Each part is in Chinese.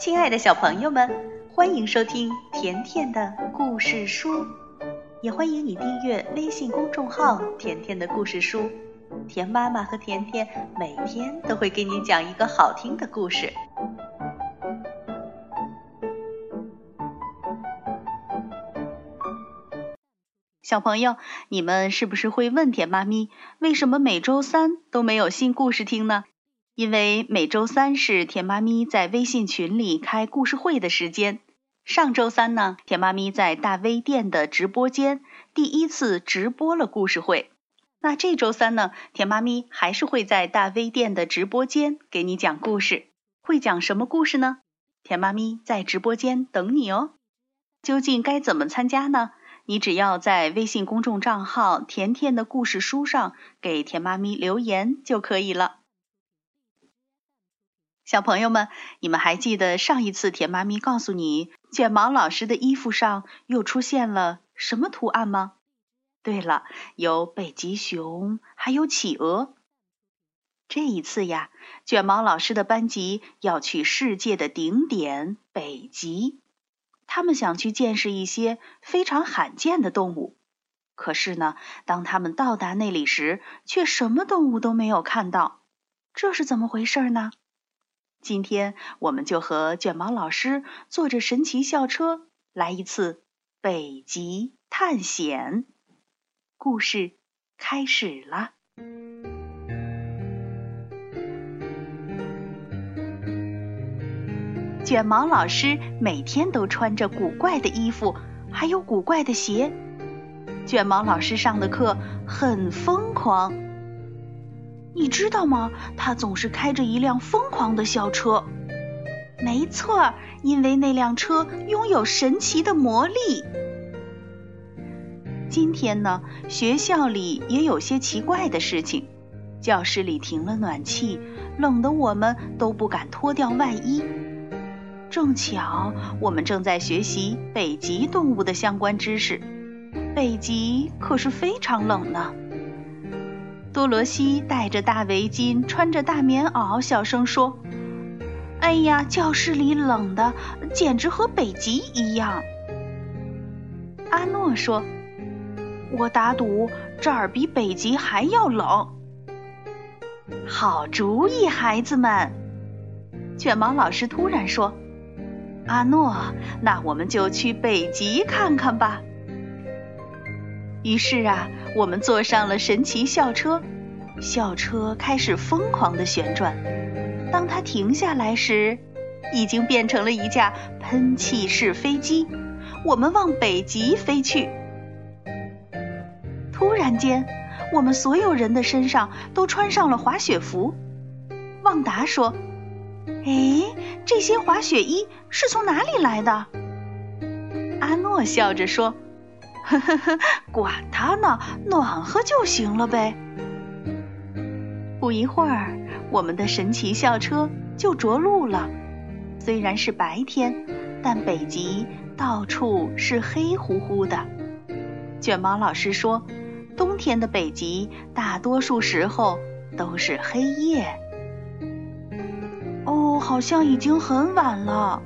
亲爱的小朋友们，欢迎收听甜甜的故事书，也欢迎你订阅微信公众号“甜甜的故事书”。甜妈妈和甜甜每天都会给你讲一个好听的故事。小朋友，你们是不是会问甜妈咪，为什么每周三都没有新故事听呢？因为每周三是甜妈咪在微信群里开故事会的时间。上周三呢，甜妈咪在大微店的直播间第一次直播了故事会。那这周三呢，甜妈咪还是会在大微店的直播间给你讲故事。会讲什么故事呢？甜妈咪在直播间等你哦。究竟该怎么参加呢？你只要在微信公众账号“甜甜的故事书”上给甜妈咪留言就可以了。小朋友们，你们还记得上一次甜妈咪告诉你，卷毛老师的衣服上又出现了什么图案吗？对了，有北极熊，还有企鹅。这一次呀，卷毛老师的班级要去世界的顶点北极，他们想去见识一些非常罕见的动物。可是呢，当他们到达那里时，却什么动物都没有看到。这是怎么回事呢？今天我们就和卷毛老师坐着神奇校车来一次北极探险。故事开始了。卷毛老师每天都穿着古怪的衣服，还有古怪的鞋。卷毛老师上的课很疯狂。你知道吗？他总是开着一辆疯狂的校车。没错，因为那辆车拥有神奇的魔力。今天呢，学校里也有些奇怪的事情。教室里停了暖气，冷得我们都不敢脱掉外衣。正巧我们正在学习北极动物的相关知识。北极可是非常冷呢。多罗西戴着大围巾，穿着大棉袄，小声说：“哎呀，教室里冷的简直和北极一样。”阿诺说：“我打赌这儿比北极还要冷。”好主意，孩子们！卷毛老师突然说：“阿诺，那我们就去北极看看吧。”于是啊，我们坐上了神奇校车，校车开始疯狂的旋转。当它停下来时，已经变成了一架喷气式飞机。我们往北极飞去。突然间，我们所有人的身上都穿上了滑雪服。旺达说：“哎，这些滑雪衣是从哪里来的？”阿诺笑着说。呵呵呵，管他呢，暖和就行了呗。不一会儿，我们的神奇校车就着陆了。虽然是白天，但北极到处是黑乎乎的。卷毛老师说，冬天的北极大多数时候都是黑夜。哦，好像已经很晚了。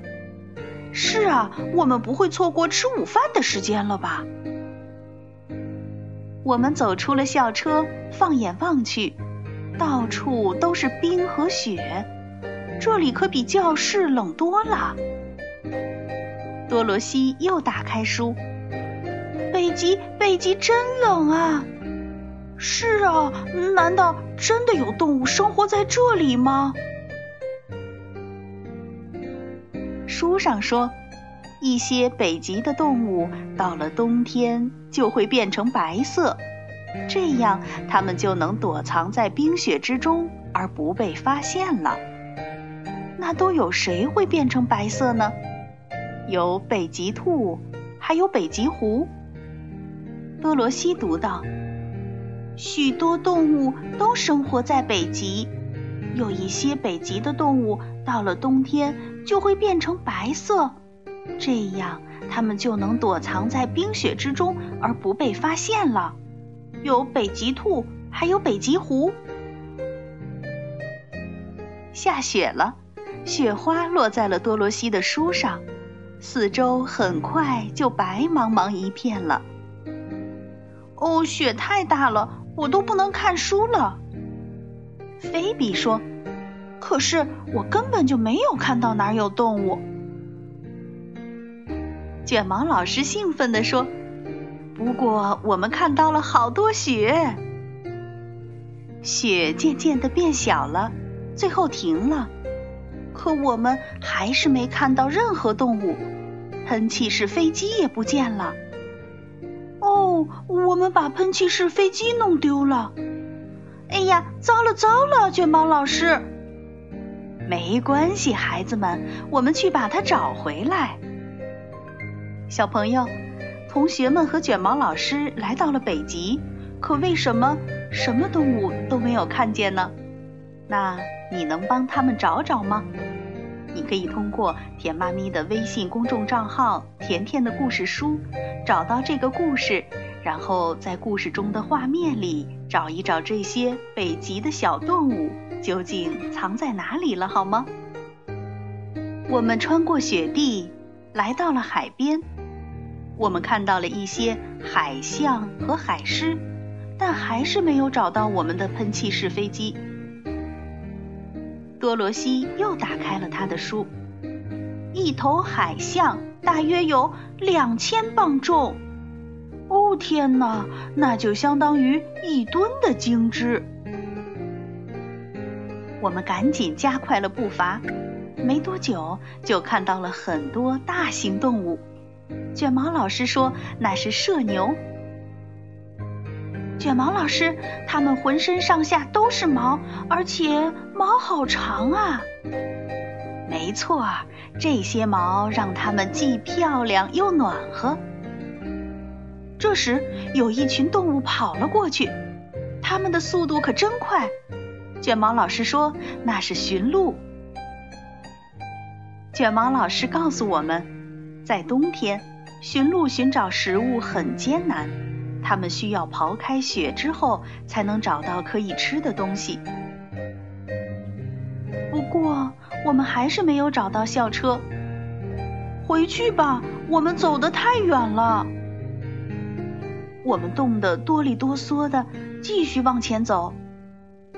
是啊，我们不会错过吃午饭的时间了吧？我们走出了校车，放眼望去，到处都是冰和雪，这里可比教室冷多了。多罗西又打开书，北极，北极真冷啊！是啊，难道真的有动物生活在这里吗？书上说。一些北极的动物到了冬天就会变成白色，这样它们就能躲藏在冰雪之中而不被发现了。那都有谁会变成白色呢？有北极兔，还有北极狐。多罗西读道：“许多动物都生活在北极，有一些北极的动物到了冬天就会变成白色。”这样，它们就能躲藏在冰雪之中而不被发现了。有北极兔，还有北极狐。下雪了，雪花落在了多罗西的书上，四周很快就白茫茫一片了。哦，雪太大了，我都不能看书了。菲比说：“可是我根本就没有看到哪儿有动物。”卷毛老师兴奋地说：“不过我们看到了好多雪，雪渐渐的变小了，最后停了。可我们还是没看到任何动物，喷气式飞机也不见了。哦，我们把喷气式飞机弄丢了。哎呀，糟了糟了，卷毛老师！没关系，孩子们，我们去把它找回来。”小朋友，同学们和卷毛老师来到了北极，可为什么什么动物都没有看见呢？那你能帮他们找找吗？你可以通过甜妈咪的微信公众账号“甜甜的故事书”找到这个故事，然后在故事中的画面里找一找这些北极的小动物究竟藏在哪里了，好吗？我们穿过雪地，来到了海边。我们看到了一些海象和海狮，但还是没有找到我们的喷气式飞机。多罗西又打开了他的书，一头海象大约有两千磅重。哦天哪，那就相当于一吨的精汁。我们赶紧加快了步伐，没多久就看到了很多大型动物。卷毛老师说：“那是射牛。”卷毛老师，它们浑身上下都是毛，而且毛好长啊！没错，这些毛让它们既漂亮又暖和。这时，有一群动物跑了过去，它们的速度可真快。卷毛老师说：“那是驯鹿。”卷毛老师告诉我们，在冬天。驯鹿寻找食物很艰难，它们需要刨开雪之后才能找到可以吃的东西。不过，我们还是没有找到校车。回去吧，我们走得太远了。我们冻得哆里哆嗦的，继续往前走。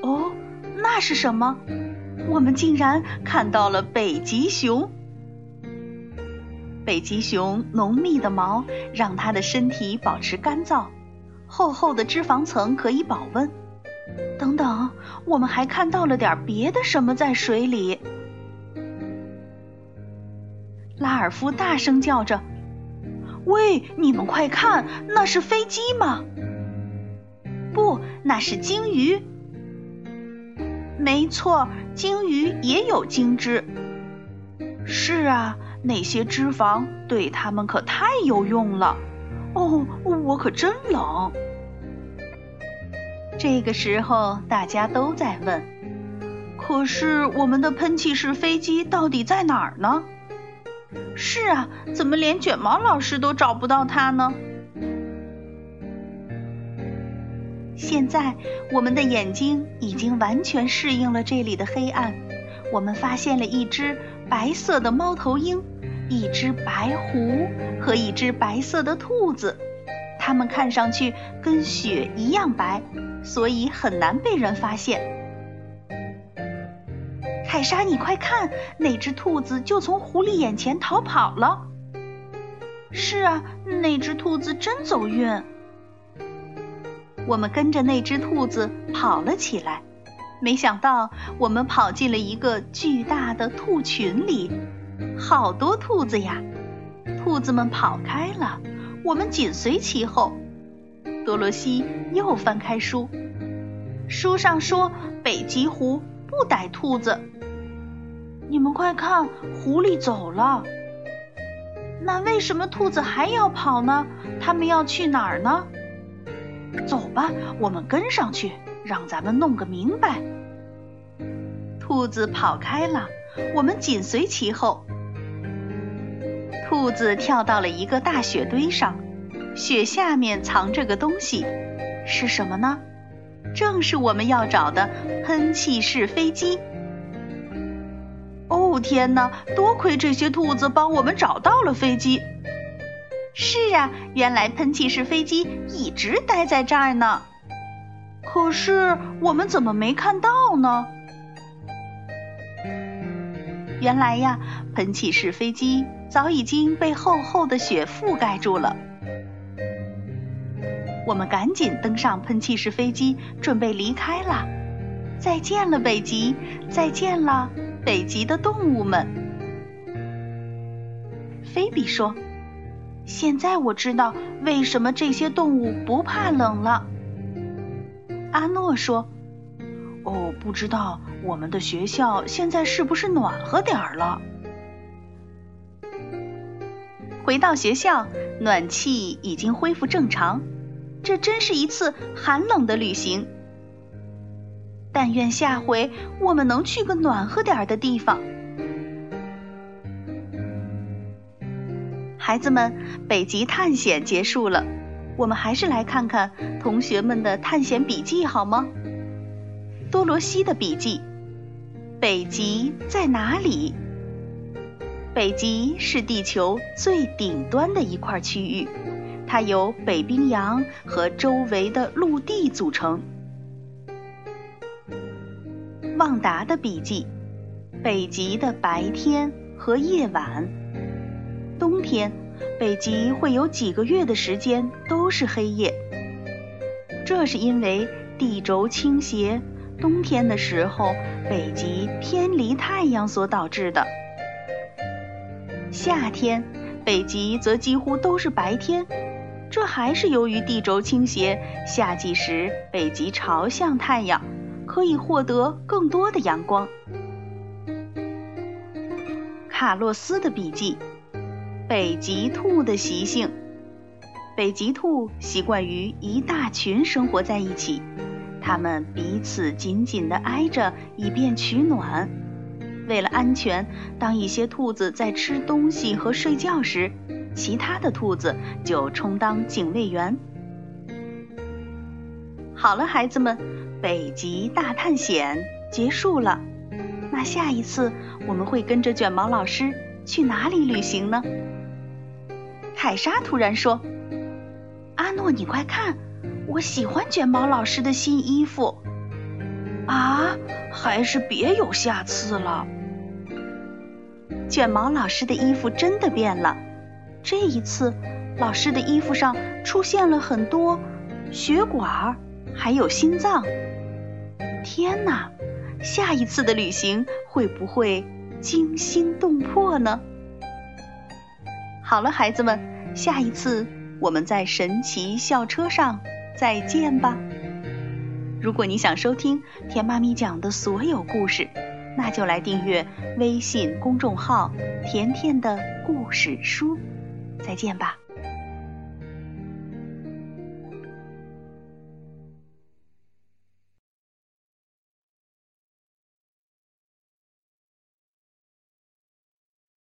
哦，那是什么？我们竟然看到了北极熊。北极熊浓密的毛让它的身体保持干燥，厚厚的脂肪层可以保温。等等，我们还看到了点别的什么在水里。拉尔夫大声叫着：“喂，你们快看，那是飞机吗？不，那是鲸鱼。没错，鲸鱼也有鲸汁。是啊。”那些脂肪对它们可太有用了。哦，我可真冷。这个时候，大家都在问：“可是我们的喷气式飞机到底在哪儿呢？”是啊，怎么连卷毛老师都找不到它呢？现在，我们的眼睛已经完全适应了这里的黑暗。我们发现了一只白色的猫头鹰。一只白狐和一只白色的兔子，它们看上去跟雪一样白，所以很难被人发现。凯莎，你快看，那只兔子就从狐狸眼前逃跑了。是啊，那只兔子真走运。我们跟着那只兔子跑了起来，没想到我们跑进了一个巨大的兔群里。好多兔子呀！兔子们跑开了，我们紧随其后。多罗西又翻开书，书上说北极狐不逮兔子。你们快看，狐狸走了。那为什么兔子还要跑呢？他们要去哪儿呢？走吧，我们跟上去，让咱们弄个明白。兔子跑开了，我们紧随其后。兔子跳到了一个大雪堆上，雪下面藏着个东西，是什么呢？正是我们要找的喷气式飞机。哦，天呢，多亏这些兔子帮我们找到了飞机。是啊，原来喷气式飞机一直待在这儿呢。可是我们怎么没看到呢？原来呀，喷气式飞机早已经被厚厚的雪覆盖住了。我们赶紧登上喷气式飞机，准备离开了。再见了，北极！再见了，北极的动物们。菲比说：“现在我知道为什么这些动物不怕冷了。”阿诺说：“哦，不知道我们的学校现在是不是暖和点儿了？”回到学校，暖气已经恢复正常。这真是一次寒冷的旅行。但愿下回我们能去个暖和点儿的地方。孩子们，北极探险结束了，我们还是来看看同学们的探险笔记好吗？多罗西的笔记：北极在哪里？北极是地球最顶端的一块区域。它由北冰洋和周围的陆地组成。旺达的笔记：北极的白天和夜晚。冬天，北极会有几个月的时间都是黑夜，这是因为地轴倾斜，冬天的时候北极偏离太阳所导致的。夏天，北极则几乎都是白天。这还是由于地轴倾斜，夏季时北极朝向太阳，可以获得更多的阳光。卡洛斯的笔记：北极兔的习性。北极兔习惯于一大群生活在一起，它们彼此紧紧地挨着，以便取暖。为了安全，当一些兔子在吃东西和睡觉时，其他的兔子就充当警卫员。好了，孩子们，北极大探险结束了。那下一次我们会跟着卷毛老师去哪里旅行呢？凯莎突然说：“阿诺，你快看，我喜欢卷毛老师的新衣服。”啊，还是别有下次了。卷毛老师的衣服真的变了。这一次，老师的衣服上出现了很多血管，还有心脏。天哪！下一次的旅行会不会惊心动魄呢？好了，孩子们，下一次我们在神奇校车上再见吧。如果你想收听甜妈咪讲的所有故事，那就来订阅微信公众号“甜甜的故事书”。再见吧。